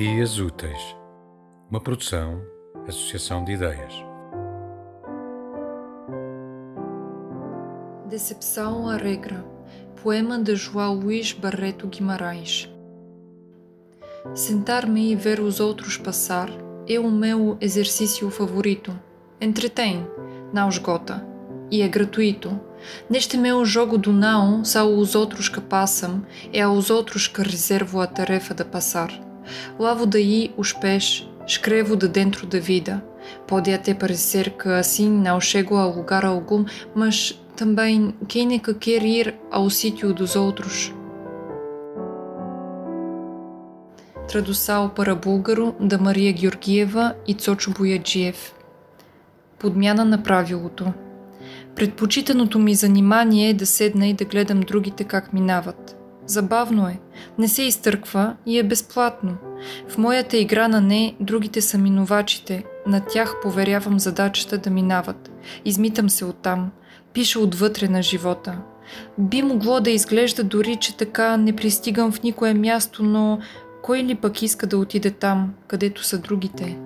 Dias Úteis, uma produção, associação de ideias. Decepção à regra. Poema de João Luís Barreto Guimarães. Sentar-me e ver os outros passar é o meu exercício favorito. Entretém, não esgota. E é gratuito. Neste meu jogo do não, são os outros que passam, é aos outros que reservo a tarefa de passar. Dentro da vida. Pode até parecer que assim não chego a lugar algum, mas também quem é que quer ir ao sítio dos outros? Tradução para búlgaro da Мария Георгиева и Цочо Бояджиев. Подмяна на правилото. Предпочитаното ми занимание е да седна и да гледам другите как минават. Забавно е, не се изтърква и е безплатно. В моята игра на не, другите са минувачите, на тях поверявам задачата да минават. Измитам се оттам, пиша отвътре на живота. Би могло да изглежда дори, че така не пристигам в никое място, но кой ли пък иска да отиде там, където са другите?